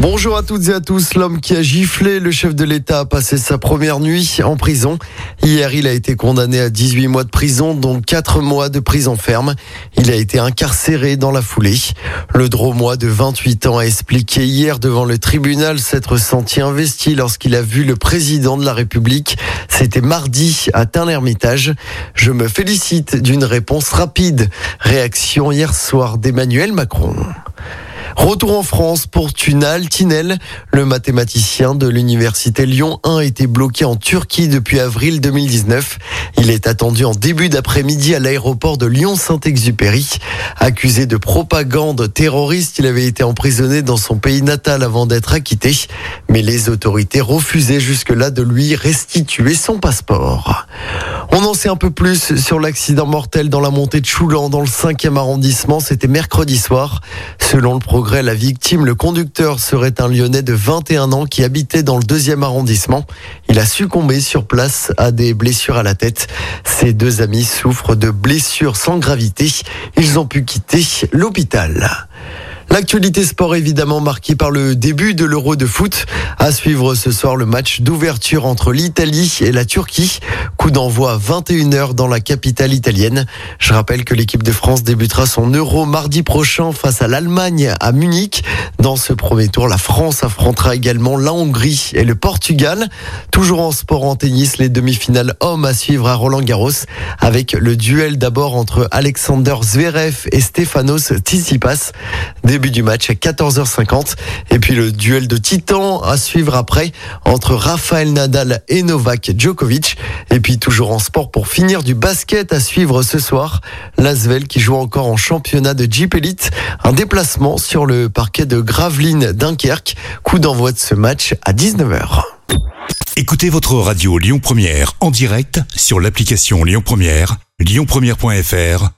Bonjour à toutes et à tous. L'homme qui a giflé le chef de l'État a passé sa première nuit en prison. Hier, il a été condamné à 18 mois de prison, dont 4 mois de prison ferme. Il a été incarcéré dans la foulée. Le dromois de 28 ans a expliqué hier devant le tribunal s'être senti investi lorsqu'il a vu le président de la République. C'était mardi à Tain-l'Hermitage. Je me félicite d'une réponse rapide. Réaction hier soir d'Emmanuel Macron. Retour en France pour Tunal Tinel. Le mathématicien de l'université Lyon 1 a été bloqué en Turquie depuis avril 2019. Il est attendu en début d'après-midi à l'aéroport de Lyon-Saint-Exupéry. Accusé de propagande terroriste, il avait été emprisonné dans son pays natal avant d'être acquitté. Mais les autorités refusaient jusque-là de lui restituer son passeport. On en sait un peu plus sur l'accident mortel dans la montée de Choulan dans le 5e arrondissement. C'était mercredi soir. Selon le progrès, la victime, le conducteur, serait un Lyonnais de 21 ans qui habitait dans le 2e arrondissement. Il a succombé sur place à des blessures à la tête. Ses deux amis souffrent de blessures sans gravité. Ils ont pu quitter l'hôpital. L'actualité sport évidemment marquée par le début de l'Euro de foot. À suivre ce soir le match d'ouverture entre l'Italie et la Turquie. Coup d'envoi à 21h dans la capitale italienne. Je rappelle que l'équipe de France débutera son Euro mardi prochain face à l'Allemagne à Munich. Dans ce premier tour, la France affrontera également la Hongrie et le Portugal. Toujours en sport en tennis, les demi-finales hommes à suivre à Roland Garros avec le duel d'abord entre Alexander Zverev et Stefanos Tsitsipas. Début du match à 14h50 et puis le duel de titans à suivre après entre Rafael Nadal et Novak Djokovic. Et puis toujours en sport pour finir du basket à suivre ce soir. L'Asvel qui joue encore en championnat de Jeep Elite. Un déplacement sur le parquet de Gravelines Dunkerque. Coup d'envoi de ce match à 19h. Écoutez votre radio Lyon Première en direct sur l'application Lyon Première, lyonpremière.fr